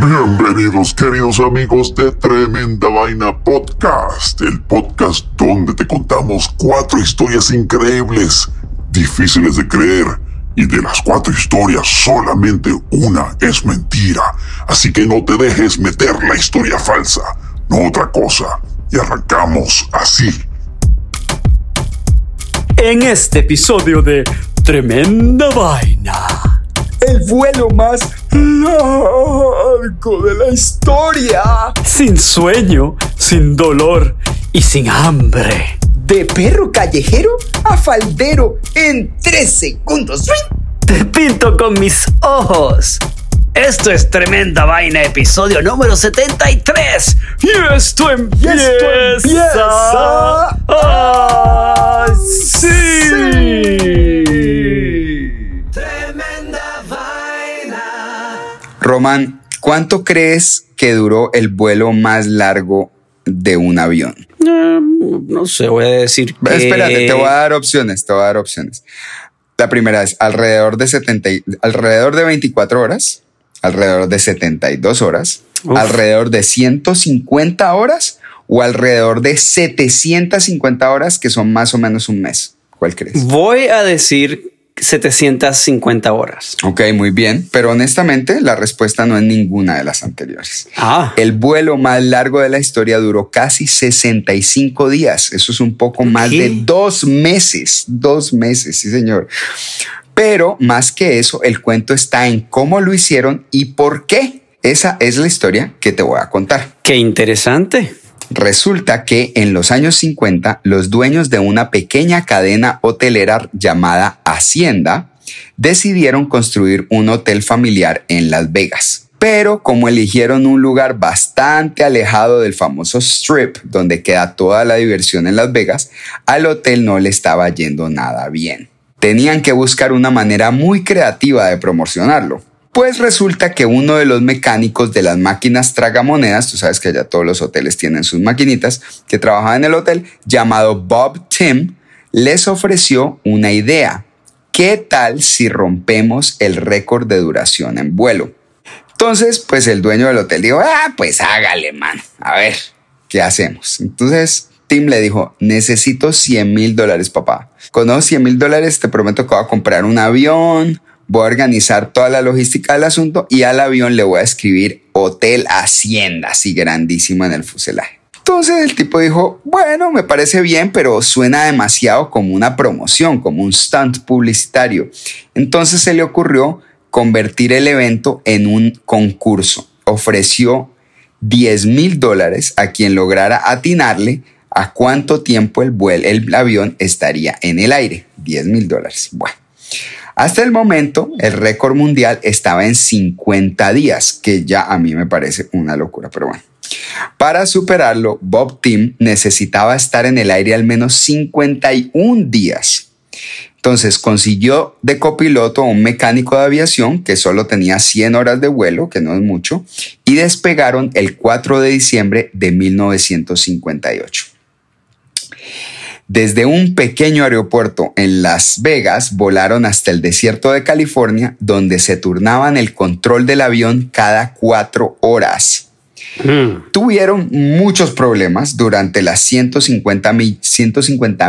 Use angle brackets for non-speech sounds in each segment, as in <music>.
Bienvenidos queridos amigos de Tremenda Vaina Podcast, el podcast donde te contamos cuatro historias increíbles, difíciles de creer, y de las cuatro historias solamente una es mentira, así que no te dejes meter la historia falsa, no otra cosa, y arrancamos así. En este episodio de Tremenda Vaina el vuelo más largo de la historia. Sin sueño, sin dolor y sin hambre. De perro callejero a faldero en tres segundos. Te pinto con mis ojos. Esto es Tremenda Vaina, episodio número 73. Y esto empieza. Y esto empieza. Román, ¿cuánto crees que duró el vuelo más largo de un avión? Eh, no sé, voy a decir que... Espérate, te voy a dar opciones, te voy a dar opciones. La primera es alrededor de 70, alrededor de 24 horas, alrededor de 72 horas, alrededor de 150 horas o alrededor de 750 horas, que son más o menos un mes. ¿Cuál crees? Voy a decir 750 horas. Ok, muy bien, pero honestamente la respuesta no es ninguna de las anteriores. Ah. El vuelo más largo de la historia duró casi 65 días. Eso es un poco más de dos meses. Dos meses, sí, señor. Pero más que eso, el cuento está en cómo lo hicieron y por qué. Esa es la historia que te voy a contar. Qué interesante. Resulta que en los años 50 los dueños de una pequeña cadena hotelera llamada Hacienda decidieron construir un hotel familiar en Las Vegas. Pero como eligieron un lugar bastante alejado del famoso Strip, donde queda toda la diversión en Las Vegas, al hotel no le estaba yendo nada bien. Tenían que buscar una manera muy creativa de promocionarlo. Pues resulta que uno de los mecánicos de las máquinas tragamonedas, tú sabes que ya todos los hoteles tienen sus maquinitas, que trabajaba en el hotel, llamado Bob Tim, les ofreció una idea. ¿Qué tal si rompemos el récord de duración en vuelo? Entonces, pues el dueño del hotel dijo, ah, pues hágale, man. A ver, ¿qué hacemos? Entonces, Tim le dijo, necesito 100 mil dólares, papá. Con esos 100 mil dólares te prometo que voy a comprar un avión, voy a organizar toda la logística del asunto y al avión le voy a escribir Hotel Hacienda, así grandísimo en el fuselaje. Entonces el tipo dijo, bueno, me parece bien, pero suena demasiado como una promoción, como un stunt publicitario. Entonces se le ocurrió convertir el evento en un concurso. Ofreció 10 mil dólares a quien lograra atinarle a cuánto tiempo el, vuelo, el avión estaría en el aire. 10 mil dólares. Bueno. Hasta el momento, el récord mundial estaba en 50 días, que ya a mí me parece una locura, pero bueno. Para superarlo, Bob Tim necesitaba estar en el aire al menos 51 días. Entonces consiguió de copiloto a un mecánico de aviación que solo tenía 100 horas de vuelo, que no es mucho, y despegaron el 4 de diciembre de 1958. Desde un pequeño aeropuerto en Las Vegas volaron hasta el desierto de California, donde se turnaban el control del avión cada cuatro horas. Mm. Tuvieron muchos problemas durante las 150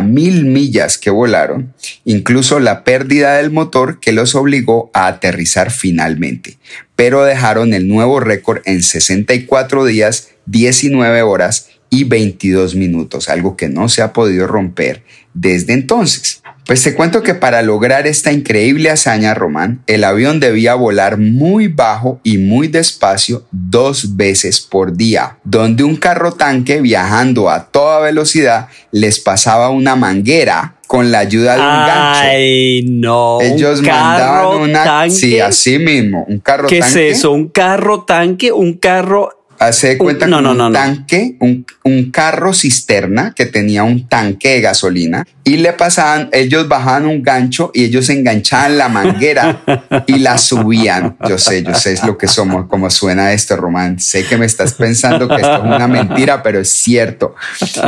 mil millas que volaron, incluso la pérdida del motor que los obligó a aterrizar finalmente, pero dejaron el nuevo récord en 64 días, 19 horas y 22 minutos, algo que no se ha podido romper desde entonces. Pues te cuento que para lograr esta increíble hazaña, Román, el avión debía volar muy bajo y muy despacio dos veces por día, donde un carro tanque viajando a toda velocidad les pasaba una manguera con la ayuda de un gancho. Ay, no. Ellos mandaban una. Tanque? Sí, así mismo. Un carro tanque. ¿Qué es eso? Un carro tanque, un carro Hace cuenta un, un tanque, un, un, carro cisterna que tenía un tanque de gasolina y le pasaban, ellos bajaban un gancho y ellos enganchaban la manguera y la subían. Yo sé, yo sé es lo que somos, como suena esto, Román. Sé que me estás pensando que esto es una mentira, pero es cierto.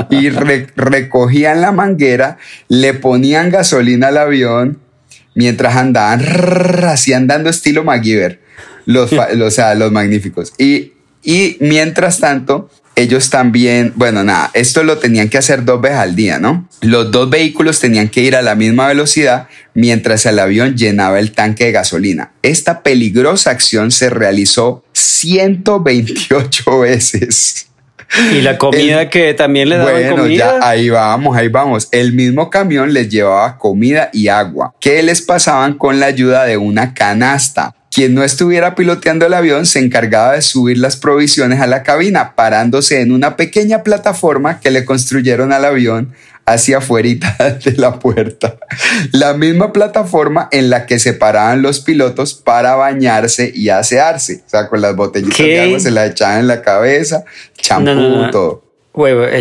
Y re, recogían la manguera, le ponían gasolina al avión mientras andaban así andando estilo MacGyver, los, o sea, los magníficos. Y, y mientras tanto, ellos también, bueno, nada, esto lo tenían que hacer dos veces al día, ¿no? Los dos vehículos tenían que ir a la misma velocidad mientras el avión llenaba el tanque de gasolina. Esta peligrosa acción se realizó 128 <laughs> veces. Y la comida que también le daban bueno, ya ahí vamos, ahí vamos. El mismo camión les llevaba comida y agua que les pasaban con la ayuda de una canasta. Quien no estuviera piloteando el avión se encargaba de subir las provisiones a la cabina, parándose en una pequeña plataforma que le construyeron al avión hacia afuera <laughs> de la puerta. La misma plataforma en la que se paraban los pilotos para bañarse y asearse. O sea, con las botellitas de agua se las echaban en la cabeza, champú, todo.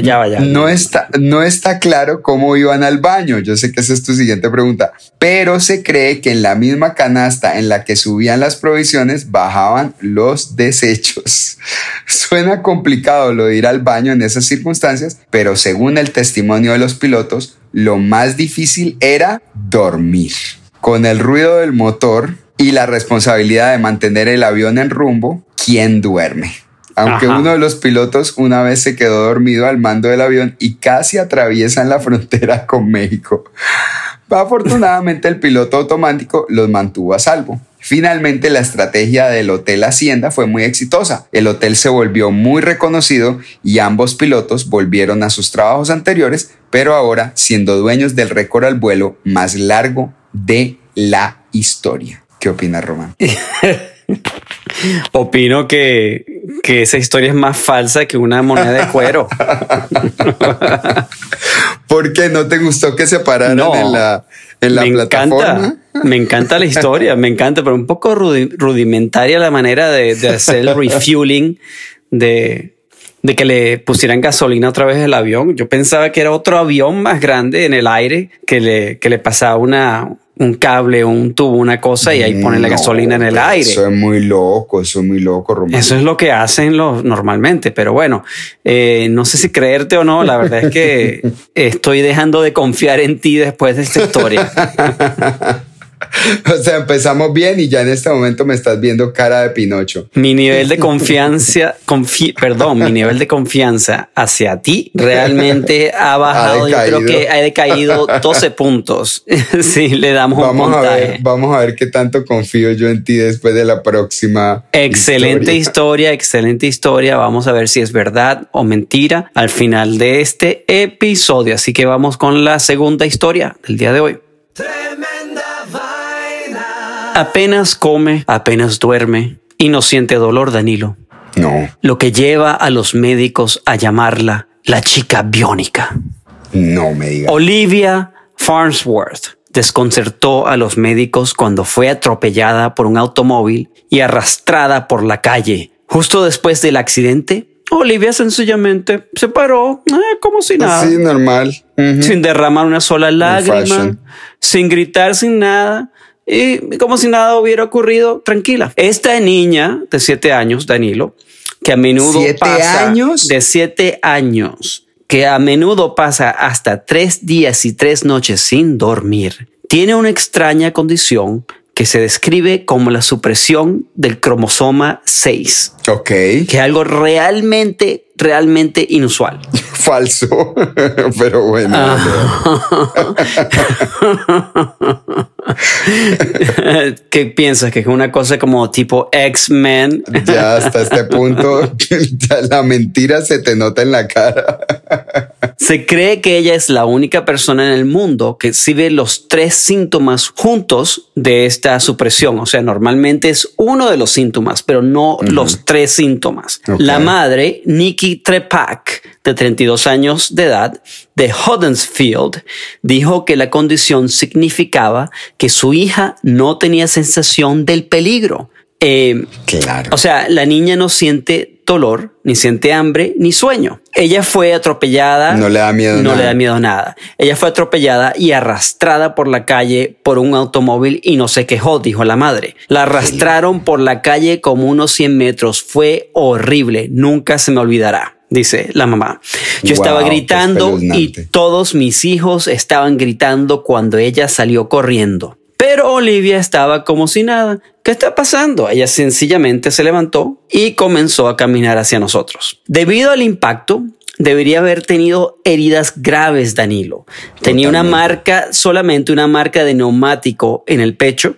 Ya vaya. No está, no está claro cómo iban al baño. Yo sé que esa es tu siguiente pregunta, pero se cree que en la misma canasta en la que subían las provisiones bajaban los desechos. <laughs> Suena complicado lo de ir al baño en esas circunstancias, pero según el testimonio de los pilotos, lo más difícil era dormir. Con el ruido del motor y la responsabilidad de mantener el avión en rumbo, ¿quién duerme? Aunque uno de los pilotos una vez se quedó dormido al mando del avión y casi atraviesan la frontera con México. Afortunadamente el piloto automático los mantuvo a salvo. Finalmente la estrategia del Hotel Hacienda fue muy exitosa. El hotel se volvió muy reconocido y ambos pilotos volvieron a sus trabajos anteriores, pero ahora siendo dueños del récord al vuelo más largo de la historia. ¿Qué opina Román? <laughs> <laughs> Opino que, esa historia es más falsa que una moneda de cuero. <laughs> ¿Por qué no te gustó que se pararan en la, en la me plataforma? Encanta, me encanta la historia, me encanta, pero un poco rudimentaria la manera de, hacer el <laughs> refueling, de, de que le pusieran gasolina otra vez al avión. Yo pensaba que era otro avión más grande en el aire que le, que le pasaba una, un cable, un tubo, una cosa y ahí ponen la gasolina en el aire. Eso es muy loco, eso es muy loco, Román. Eso es lo que hacen los normalmente, pero bueno, eh, no sé si creerte o no, la verdad es que <laughs> estoy dejando de confiar en ti después de esta historia. <laughs> <laughs> O sea, empezamos bien y ya en este momento me estás viendo cara de Pinocho. Mi nivel de confianza, <laughs> perdón, mi nivel de confianza hacia ti realmente ha bajado. Yo creo que ha decaído <laughs> 12 puntos. si le damos vamos un puntaje. A ver, vamos a ver qué tanto confío yo en ti después de la próxima. Excelente historia. historia, excelente historia. Vamos a ver si es verdad o mentira al final de este episodio. Así que vamos con la segunda historia del día de hoy. Apenas come, apenas duerme y no siente dolor, Danilo. No. Lo que lleva a los médicos a llamarla la chica biónica. No me digas. Olivia Farnsworth desconcertó a los médicos cuando fue atropellada por un automóvil y arrastrada por la calle. Justo después del accidente, Olivia sencillamente se paró eh, como si nada. Sí, normal. Sin derramar una sola lágrima, sin gritar, sin nada y como si nada hubiera ocurrido, tranquila. Esta niña de siete años, Danilo, que a menudo pasa años? de siete años, que a menudo pasa hasta tres días y tres noches sin dormir, tiene una extraña condición que se describe como la supresión del cromosoma 6. Ok. Que es algo realmente, realmente inusual. <laughs> Falso, <laughs> pero bueno. Ah. <laughs> <laughs> ¿Qué piensas? ¿Que es una cosa como tipo X-Men? Ya hasta este punto, <laughs> la mentira se te nota en la cara. Se cree que ella es la única persona en el mundo que exhibe los tres síntomas juntos de esta supresión. O sea, normalmente es uno de los síntomas, pero no los tres síntomas. La madre, Nikki Trepak, de 32 años de edad, de Huddersfield, dijo que la condición significaba que su hija no tenía sensación del peligro. Eh, claro. O sea, la niña no siente dolor, ni siente hambre, ni sueño. Ella fue atropellada. No le da miedo no le da miedo nada. Ella fue atropellada y arrastrada por la calle por un automóvil y no se quejó, dijo la madre. La arrastraron por la calle como unos 100 metros. Fue horrible. Nunca se me olvidará dice la mamá. Yo estaba gritando y todos mis hijos estaban gritando cuando ella salió corriendo. Pero Olivia estaba como si nada. ¿Qué está pasando? Ella sencillamente se levantó y comenzó a caminar hacia nosotros. Debido al impacto, debería haber tenido heridas graves, Danilo. Tenía una marca, solamente una marca de neumático en el pecho.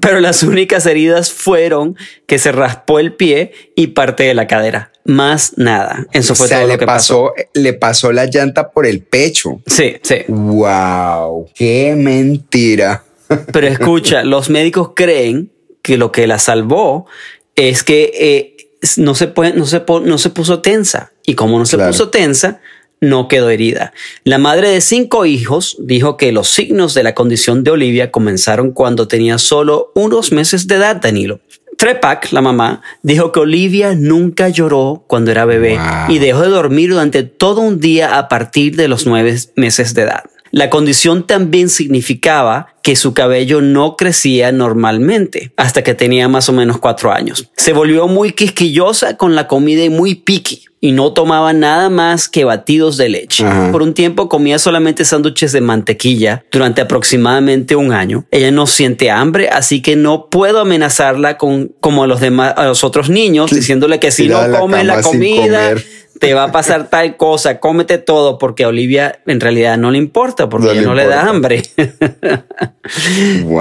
Pero las únicas heridas fueron que se raspó el pie y parte de la cadera. Más nada. Eso fue todo le lo que pasó, Le pasó la llanta por el pecho. Sí, sí. Wow, qué mentira. <laughs> Pero escucha, los médicos creen que lo que la salvó es que eh, no, se puede, no, se no se puso tensa. Y como no se puso tensa, no quedó herida. La madre de cinco hijos dijo que los signos de la condición de Olivia comenzaron cuando tenía solo unos meses de edad, Danilo. Trepak, la mamá, dijo que Olivia nunca lloró cuando era bebé y dejó de dormir durante todo un día a partir de los nueve meses de edad. La condición también significaba que su cabello no crecía normalmente hasta que tenía más o menos cuatro años. Se volvió muy quisquillosa con la comida y muy picky y no tomaba nada más que batidos de leche. Por un tiempo comía solamente sándwiches de mantequilla durante aproximadamente un año. Ella no siente hambre, así que no puedo amenazarla con como a los demás a los otros niños diciéndole que si no come la comida te va a pasar tal cosa, cómete todo, porque a Olivia en realidad no le importa, porque ella no le da hambre.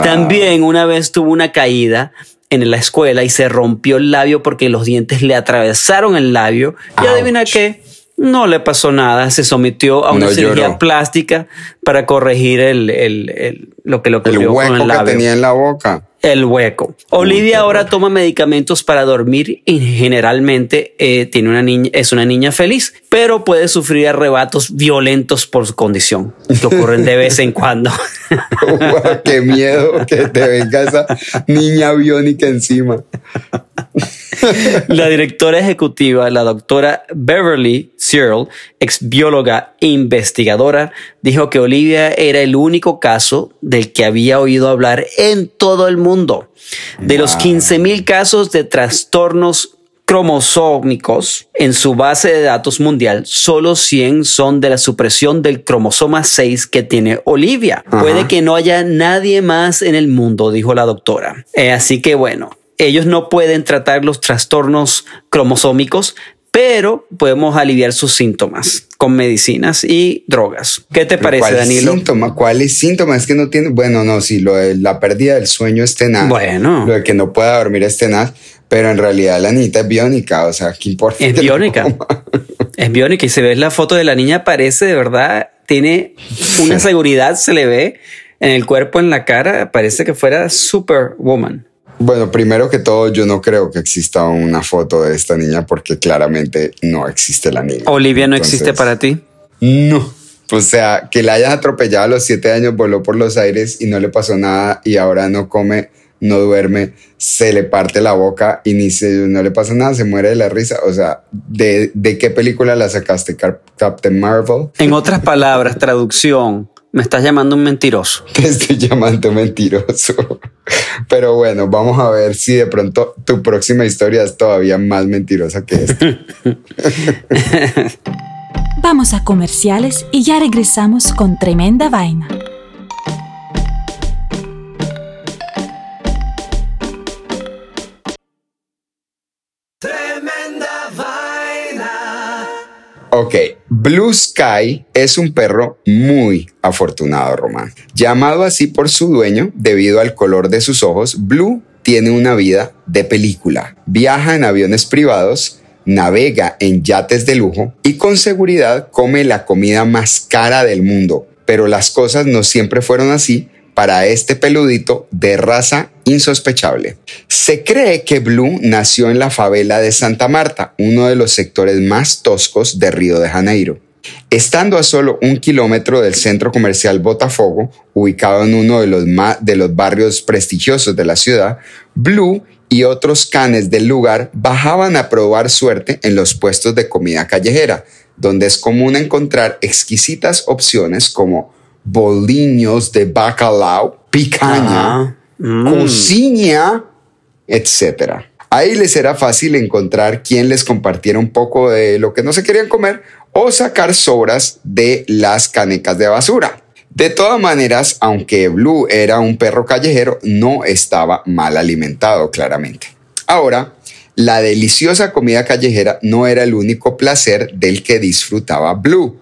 También una vez tuvo una caída en la escuela y se rompió el labio porque los dientes le atravesaron el labio. Y adivina qué, no le pasó nada, se sometió a una cirugía plástica para corregir el, lo que lo el hueco con el que tenía en la boca el hueco. Olivia ahora toma medicamentos para dormir y generalmente eh, tiene una niña, es una niña feliz, pero puede sufrir arrebatos violentos por su condición que ocurren de vez en cuando. <laughs> qué miedo que te venga esa niña biónica encima. La directora ejecutiva, la doctora Beverly Searle, ex bióloga e investigadora, dijo que Olivia era el único caso del que había oído hablar en todo el mundo. De los 15 mil casos de trastornos cromosómicos en su base de datos mundial, solo 100 son de la supresión del cromosoma 6 que tiene Olivia. Puede que no haya nadie más en el mundo, dijo la doctora. Eh, así que bueno, ellos no pueden tratar los trastornos cromosómicos, pero podemos aliviar sus síntomas con medicinas y drogas. ¿Qué te parece, ¿cuál Danilo? Síntoma? ¿Cuál es síntoma? Es que no tiene, bueno, no, si lo de la pérdida del sueño es tenaz. Bueno. Lo de que no pueda dormir es tenaz, pero en realidad la niña es biónica, o sea, ¿qué importa? Es biónica. <laughs> Es biónica y si ves la foto de la niña parece de verdad, tiene una seguridad, se le ve en el cuerpo, en la cara, parece que fuera Superwoman. Bueno, primero que todo, yo no creo que exista una foto de esta niña porque claramente no existe la niña. Olivia no existe para ti. No. O sea, que la hayan atropellado a los siete años, voló por los aires y no le pasó nada y ahora no come, no duerme, se le parte la boca y ni se, no le pasa nada, se muere de la risa. O sea, ¿de, de qué película la sacaste? Captain Marvel. En otras palabras, traducción, me estás llamando un mentiroso. <laughs> Te estoy llamando mentiroso. Pero bueno, vamos a ver si de pronto tu próxima historia es todavía más mentirosa que esta. <laughs> vamos a comerciales y ya regresamos con tremenda vaina. Ok, Blue Sky es un perro muy afortunado, Román. Llamado así por su dueño debido al color de sus ojos, Blue tiene una vida de película. Viaja en aviones privados, navega en yates de lujo y con seguridad come la comida más cara del mundo. Pero las cosas no siempre fueron así para este peludito de raza insospechable. Se cree que Blue nació en la favela de Santa Marta, uno de los sectores más toscos de Río de Janeiro. Estando a solo un kilómetro del centro comercial Botafogo, ubicado en uno de los, de los barrios prestigiosos de la ciudad, Blue y otros canes del lugar bajaban a probar suerte en los puestos de comida callejera, donde es común encontrar exquisitas opciones como boliños de bacalao, picaña, mm. cocina, etc. Ahí les era fácil encontrar quien les compartiera un poco de lo que no se querían comer o sacar sobras de las canecas de basura. De todas maneras, aunque Blue era un perro callejero, no estaba mal alimentado, claramente. Ahora, la deliciosa comida callejera no era el único placer del que disfrutaba Blue.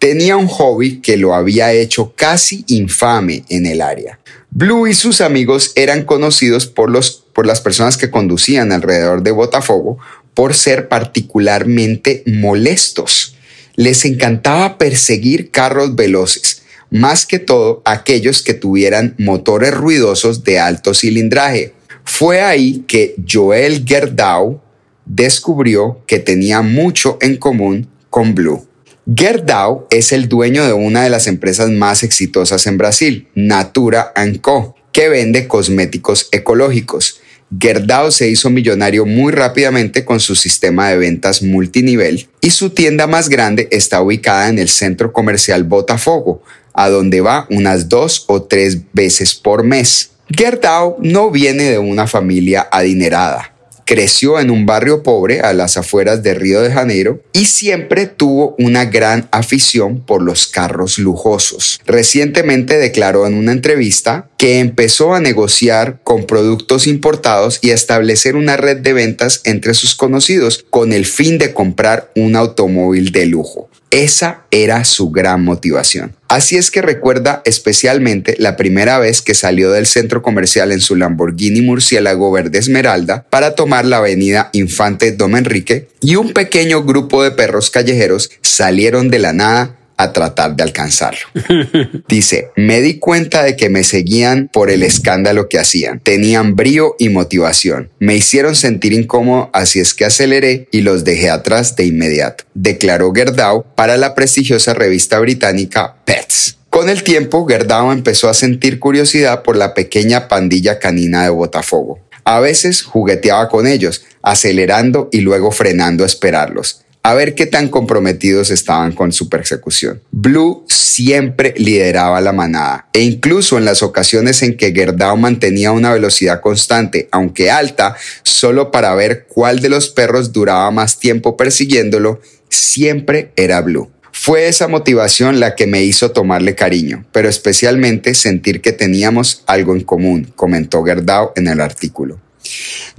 Tenía un hobby que lo había hecho casi infame en el área. Blue y sus amigos eran conocidos por, los, por las personas que conducían alrededor de Botafogo por ser particularmente molestos. Les encantaba perseguir carros veloces, más que todo aquellos que tuvieran motores ruidosos de alto cilindraje. Fue ahí que Joel Gerdau descubrió que tenía mucho en común con Blue. Gerdau es el dueño de una de las empresas más exitosas en Brasil, Natura Co, que vende cosméticos ecológicos. Gerdau se hizo millonario muy rápidamente con su sistema de ventas multinivel y su tienda más grande está ubicada en el centro comercial Botafogo, a donde va unas dos o tres veces por mes. Gerdau no viene de una familia adinerada. Creció en un barrio pobre a las afueras de Río de Janeiro y siempre tuvo una gran afición por los carros lujosos. Recientemente declaró en una entrevista que empezó a negociar con productos importados y establecer una red de ventas entre sus conocidos con el fin de comprar un automóvil de lujo. Esa era su gran motivación. Así es que recuerda especialmente la primera vez que salió del centro comercial en su Lamborghini Murciélago Verde Esmeralda para tomar la avenida Infante Dom Enrique y un pequeño grupo de perros callejeros salieron de la nada a tratar de alcanzarlo. <laughs> Dice, me di cuenta de que me seguían por el escándalo que hacían. Tenían brío y motivación. Me hicieron sentir incómodo, así es que aceleré y los dejé atrás de inmediato, declaró Gerdau para la prestigiosa revista británica Pets. Con el tiempo, Gerdau empezó a sentir curiosidad por la pequeña pandilla canina de Botafogo. A veces jugueteaba con ellos, acelerando y luego frenando a esperarlos a ver qué tan comprometidos estaban con su persecución. Blue siempre lideraba la manada e incluso en las ocasiones en que Gerdau mantenía una velocidad constante, aunque alta, solo para ver cuál de los perros duraba más tiempo persiguiéndolo, siempre era Blue. Fue esa motivación la que me hizo tomarle cariño, pero especialmente sentir que teníamos algo en común, comentó Gerdau en el artículo.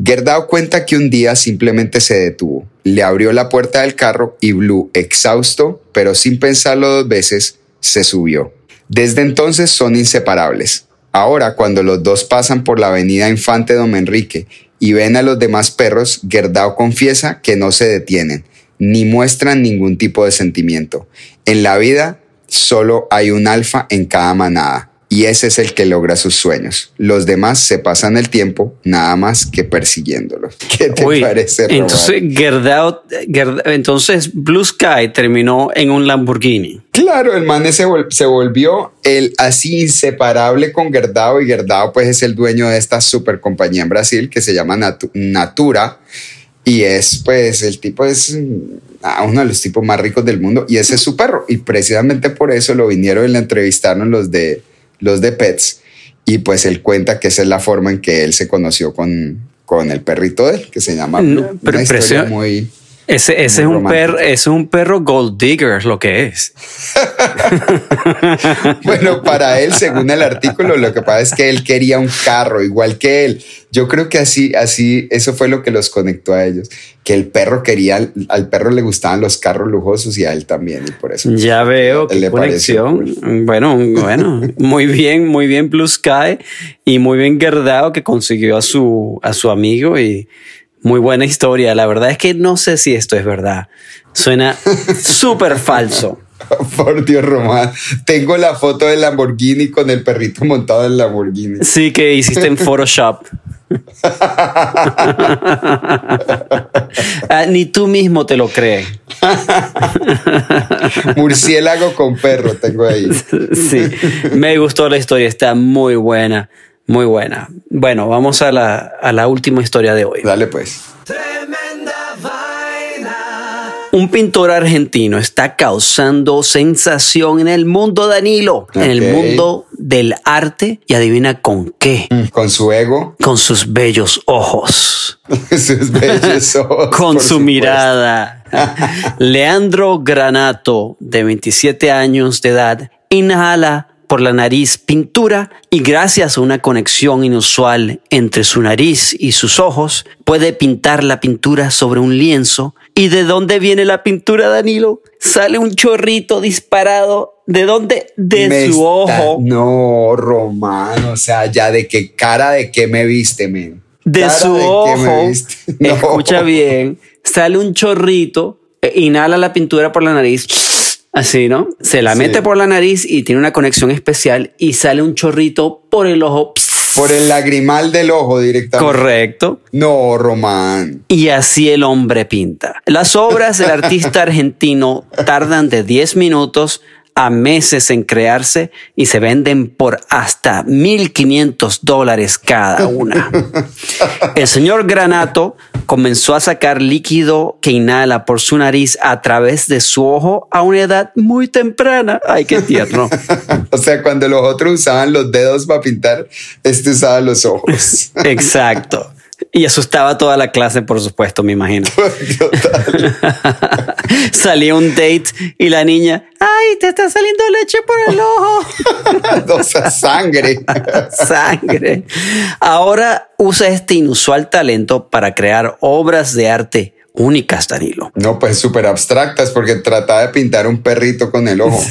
Gerdau cuenta que un día simplemente se detuvo, le abrió la puerta del carro y Blue, exhausto, pero sin pensarlo dos veces, se subió. Desde entonces son inseparables. Ahora, cuando los dos pasan por la avenida Infante Dom Enrique y ven a los demás perros, Gerdau confiesa que no se detienen, ni muestran ningún tipo de sentimiento. En la vida solo hay un alfa en cada manada y ese es el que logra sus sueños. Los demás se pasan el tiempo nada más que persiguiéndolos. <laughs> ¿Qué te parece? Entonces, Gerdau, entonces Blue Sky terminó en un Lamborghini. Claro, el man se, se volvió el así inseparable con Gerdau y Gerdau pues es el dueño de esta super compañía en Brasil que se llama Natura y es pues el tipo es ah, uno de los tipos más ricos del mundo y ese es su perro y precisamente por eso lo vinieron y le entrevistaron los de los de Pets, y pues él cuenta que esa es la forma en que él se conoció con, con el perrito de él, que se llama Blue. Una muy... Ese, ese es, un perro, es un perro gold digger, lo que es. <laughs> bueno, para él, según el artículo, lo que pasa es que él quería un carro igual que él. Yo creo que así, así, eso fue lo que los conectó a ellos. Que el perro quería, al perro le gustaban los carros lujosos y a él también, y por eso. Ya veo qué conexión. Bueno, bueno, muy bien, muy bien Blue Sky y muy bien Gerdao que consiguió a su, a su amigo y muy buena historia. La verdad es que no sé si esto es verdad. Suena <laughs> súper falso. Por Dios, Román. Tengo la foto del Lamborghini con el perrito montado en el Lamborghini. Sí, que hiciste en <laughs> Photoshop. <laughs> Ah, ni tú mismo te lo crees. Murciélago con perro tengo ahí. sí, me gustó la historia, está muy buena. Muy buena. Bueno, vamos a la, a la última historia de hoy. Dale pues. Un pintor argentino está causando sensación en el mundo, Danilo, en el mundo del arte y adivina con qué. Mm, con su ego. Con sus bellos ojos. <laughs> sus bellos <laughs> ojos. con su mirada. <laughs> Leandro Granato, de 27 años de edad, inhala por la nariz pintura y gracias a una conexión inusual entre su nariz y sus ojos, puede pintar la pintura sobre un lienzo. ¿Y de dónde viene la pintura, Danilo? Sale un chorrito disparado. ¿De dónde? De su ojo. No, Román, o sea, ya de qué cara de qué me viste, men. De su ojo. <laughs> Escucha bien. Sale un chorrito, eh, inhala la pintura por la nariz Así, ¿no? Se la mete por la nariz y tiene una conexión especial y sale un chorrito por el ojo. Por el lagrimal del ojo directamente. Correcto. No, Román. Y así el hombre pinta. Las obras del artista argentino tardan de 10 minutos a meses en crearse y se venden por hasta 1.500 dólares cada una. <laughs> El señor Granato comenzó a sacar líquido que inhala por su nariz a través de su ojo a una edad muy temprana. Ay, qué tierno. <laughs> o sea, cuando los otros usaban los dedos para pintar, este usaba los ojos. <laughs> Exacto. <laughs> Y asustaba a toda la clase, por supuesto, me imagino. <laughs> <laughs> Salía un date y la niña, ay, te está saliendo leche por el ojo. o sea, sangre. sangre. Ahora usa este inusual talento para crear obras de arte únicas, Danilo. No, pues súper abstractas porque trataba de pintar un perrito con el ojo.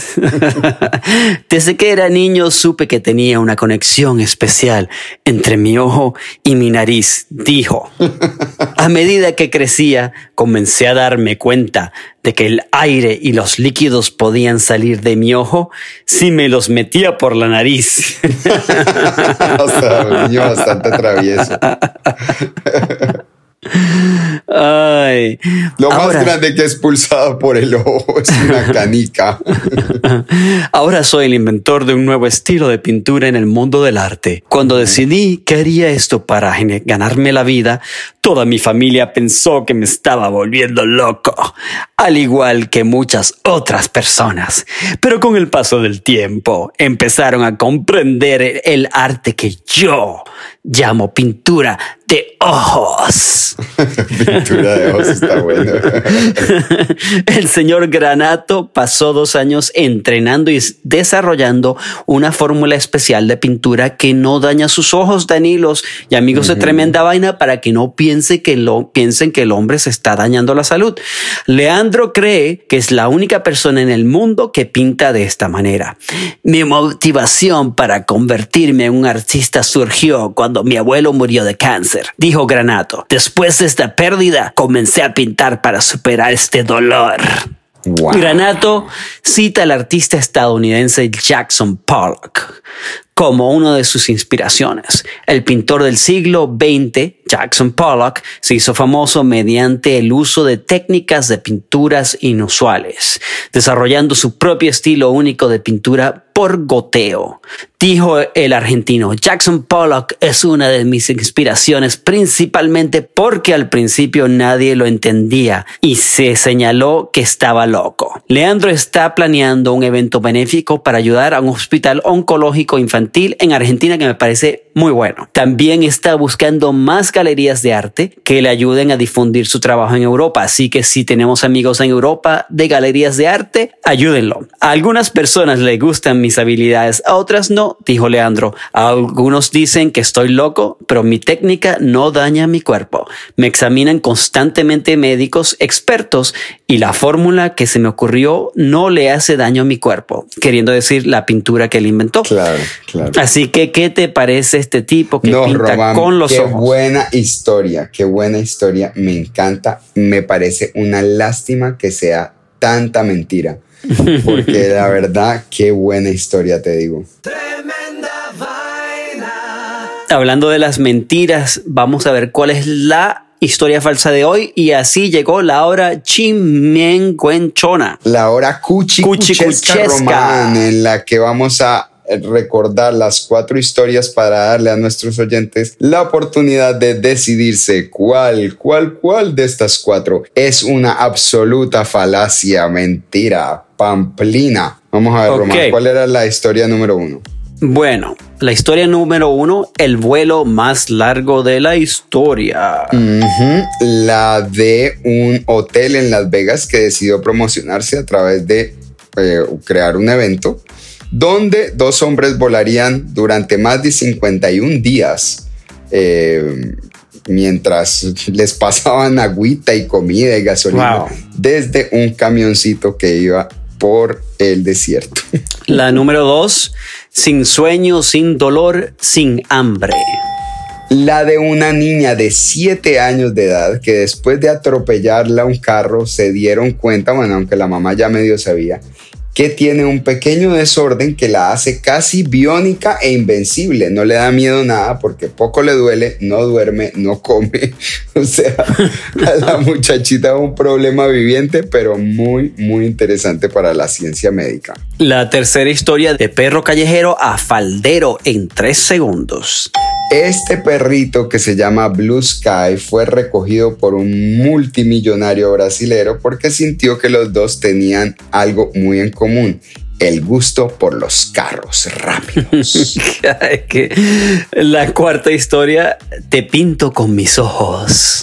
<laughs> Desde que era niño supe que tenía una conexión especial entre mi ojo y mi nariz, dijo. A medida que crecía, comencé a darme cuenta de que el aire y los líquidos podían salir de mi ojo si me los metía por la nariz. <laughs> o sea, un niño bastante travieso. <laughs> Ay. Lo más grande que he expulsado por el ojo es una <laughs> canica. Ahora soy el inventor de un nuevo estilo de pintura en el mundo del arte. Cuando decidí que haría esto para ganarme la vida, toda mi familia pensó que me estaba volviendo loco, al igual que muchas otras personas. Pero con el paso del tiempo empezaron a comprender el arte que yo llamo pintura de ojos. <laughs> Pintura de ojos está bueno. <laughs> El señor Granato pasó dos años entrenando y desarrollando una fórmula especial de pintura que no daña sus ojos, Danilos y amigos de tremenda vaina, para que no piense que lo, piensen que el hombre se está dañando la salud. Leandro cree que es la única persona en el mundo que pinta de esta manera. Mi motivación para convertirme en un artista surgió cuando mi abuelo murió de cáncer, dijo Granato. Después de esta pérdida, comencé a pintar para superar este dolor. Granato cita al artista estadounidense Jackson Pollock como una de sus inspiraciones. El pintor del siglo XX, Jackson Pollock, se hizo famoso mediante el uso de técnicas de pinturas inusuales, desarrollando su propio estilo único de pintura por goteo. Dijo el argentino, Jackson Pollock es una de mis inspiraciones principalmente porque al principio nadie lo entendía y se señaló que estaba loco. Leandro está planeando un evento benéfico para ayudar a un hospital oncológico infantil en Argentina que me parece muy bueno. También está buscando más galerías de arte que le ayuden a difundir su trabajo en Europa. Así que si tenemos amigos en Europa de galerías de arte, ayúdenlo. A algunas personas le gustan mis habilidades, a otras no, dijo Leandro. algunos dicen que estoy loco, pero mi técnica no daña mi cuerpo. Me examinan constantemente médicos expertos y la fórmula que se me ocurrió no le hace daño a mi cuerpo, queriendo decir la pintura que él inventó. Claro, claro. Así que, ¿qué te parece este tipo que pinta con los qué ojos? Qué buena historia, qué buena historia. Me encanta. Me parece una lástima que sea tanta mentira. Porque la verdad, qué buena historia te digo. Tremenda vaina. Hablando de las mentiras, vamos a ver cuál es la historia falsa de hoy y así llegó la hora chimenguenchona. La hora cuchicuchesca román en la que vamos a recordar las cuatro historias para darle a nuestros oyentes la oportunidad de decidirse cuál, cuál, cuál de estas cuatro es una absoluta falacia, mentira, pamplina. Vamos a ver, Román, ¿cuál era la historia número uno? Bueno, la historia número uno, el vuelo más largo de la historia. La de un hotel en Las Vegas que decidió promocionarse a través de eh, crear un evento donde dos hombres volarían durante más de 51 días. eh, mientras les pasaban agüita y comida y gasolina Wow. desde un camioncito que iba por el desierto. <laughs> La número dos, sin sueño, sin dolor, sin hambre. La de una niña de 7 años de edad que después de atropellarla a un carro se dieron cuenta, bueno, aunque la mamá ya medio sabía, que tiene un pequeño desorden que la hace casi biónica e invencible. No le da miedo nada porque poco le duele, no duerme, no come. <laughs> O sea, a la muchachita un problema viviente, pero muy, muy interesante para la ciencia médica. La tercera historia de perro callejero a faldero en tres segundos. Este perrito que se llama Blue Sky fue recogido por un multimillonario brasilero porque sintió que los dos tenían algo muy en común, el gusto por los carros rápidos. <laughs> La cuarta historia, te pinto con mis ojos.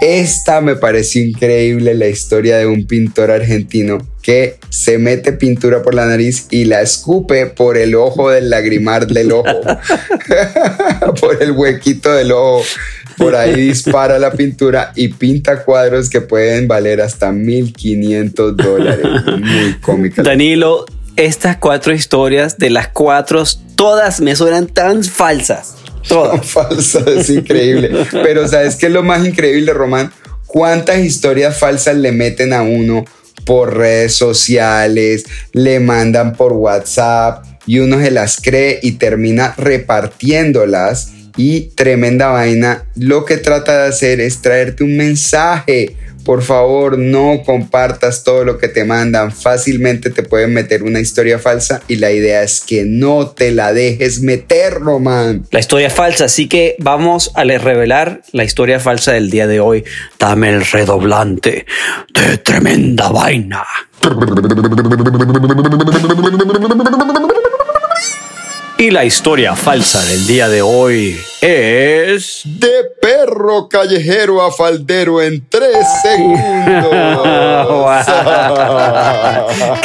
Esta me pareció increíble, la historia de un pintor argentino que se mete pintura por la nariz y la escupe por el ojo del lagrimar del ojo, <laughs> <laughs> por el huequito del ojo. Por ahí dispara la pintura y pinta cuadros que pueden valer hasta 1500 dólares. Muy <laughs> cómica. Danilo, estas cuatro historias de las cuatro, todas me suenan tan falsas. Todas. falsas, es increíble. Pero ¿sabes qué es lo más increíble, Román? ¿Cuántas historias falsas le meten a uno por redes sociales, le mandan por WhatsApp y uno se las cree y termina repartiéndolas? Y tremenda vaina, lo que trata de hacer es traerte un mensaje. Por favor, no compartas todo lo que te mandan. Fácilmente te pueden meter una historia falsa y la idea es que no te la dejes meter, Román. La historia falsa, así que vamos a le- revelar la historia falsa del día de hoy. Dame el redoblante de tremenda vaina. Y la historia falsa del día de hoy es... De perro callejero a faldero en tres segundos.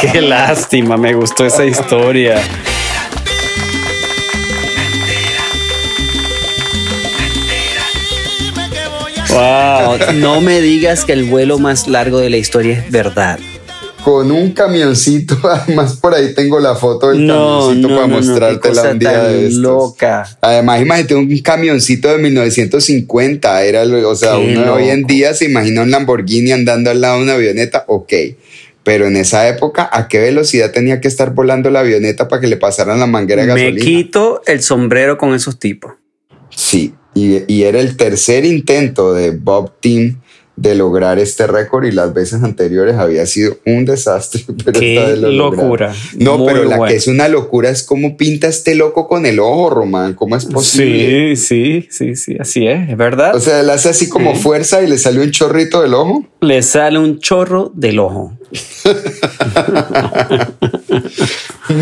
<laughs> Qué lástima, me gustó esa historia. Wow, no me digas que el vuelo más largo de la historia es verdad. Con un camioncito, <laughs> además por ahí tengo la foto del No, camioncito no, para no, mostrártela un día de estos. loca. Además, imagínate un camioncito de 1950, era, o sea, Qué uno hoy en día se imagina un Lamborghini andando al lado de una avioneta, ok. Pero en esa época, ¿a qué velocidad tenía que estar volando la avioneta para que le pasaran la manguera de Me gasolina? quito el sombrero con esos tipos. Sí, y, y era el tercer intento de Bob Team de lograr este récord y las veces anteriores había sido un desastre. <laughs> Pero Qué esta vez lo lograron. locura. No, Muy pero la que es una locura es cómo pinta este loco con el ojo, Román. ¿Cómo es posible? Sí, sí, sí, sí, así es, es verdad. O sea, él hace así como Sí. fuerza y le sale un chorrito del ojo. Le sale un chorro del ojo. <laughs>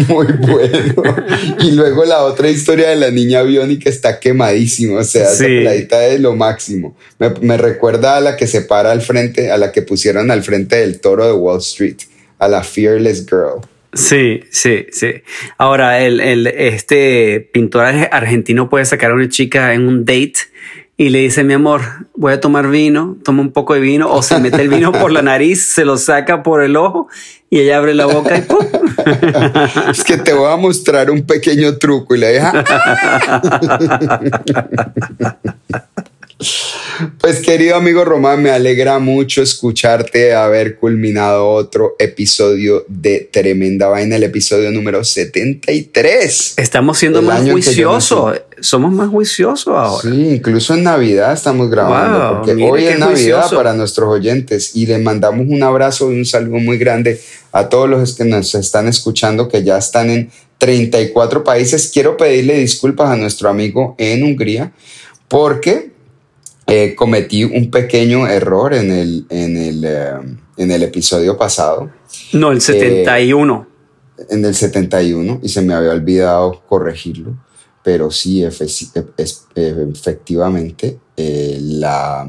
Muy bueno. y luego la otra historia de la niña biónica está quemadísima. O sea, esa Sí. peladita es lo máximo. Me, me recuerda a la que se para al frente, a la que pusieron al frente del toro de Wall Street, a la Fearless Girl. Sí, sí, sí. Ahora, el, el- este pintor ar- argentino puede sacar a una chica en un date y le dice, mi amor, voy a tomar vino, toma un poco de vino, o se mete el vino por la <laughs> nariz, se lo saca por el ojo y ella abre la boca y ¡pum! <laughs> Es que te voy a mostrar un pequeño truco y le deja. <laughs> Pues querido amigo Román, me alegra mucho escucharte haber culminado otro episodio de Tremenda Vaina, el episodio número 73. Estamos siendo El más juiciosos. Somos más juiciosos ahora. Sí, incluso en Navidad estamos grabando, Wow, porque hoy es Navidad juicioso. para nuestros oyentes y les mandamos un abrazo y un saludo muy grande a todos los que nos están escuchando, que ya están en 34 países. Quiero pedirle disculpas a nuestro amigo en Hungría, porque eh, cometí un pequeño error en el, en el, eh, en el episodio pasado, No, el 71. en el 71, y se me había olvidado corregirlo. Pero sí, es- efectivamente, eh, la,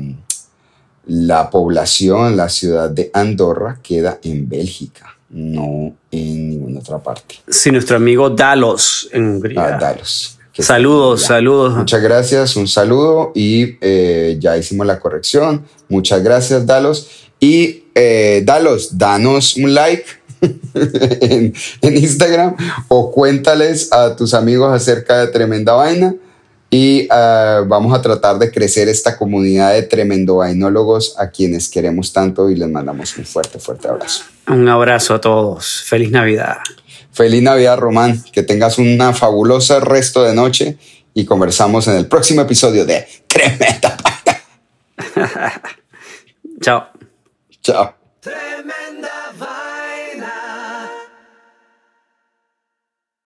la población, la ciudad de Andorra queda en Bélgica. no en ninguna otra parte. Sí, nuestro amigo Dalos en Hungría. Ah, Dalos. Saludos, saludos. Muchas gracias, un saludo y eh, ya hicimos la corrección. Muchas gracias, Dalos. Y eh, Dalos, danos un like <laughs> en, en Instagram o cuéntales a tus amigos acerca de Tremenda Vaina y ah, vamos a tratar de crecer esta comunidad de tremendo vainólogos a quienes queremos tanto y les mandamos un fuerte, fuerte abrazo. Un abrazo a todos. Feliz Navidad. Feliz Navidad, Román. Que tengas una fabulosa resto de noche y conversamos en el próximo episodio de Tremenda. <laughs> Chao. Chao. Tremenda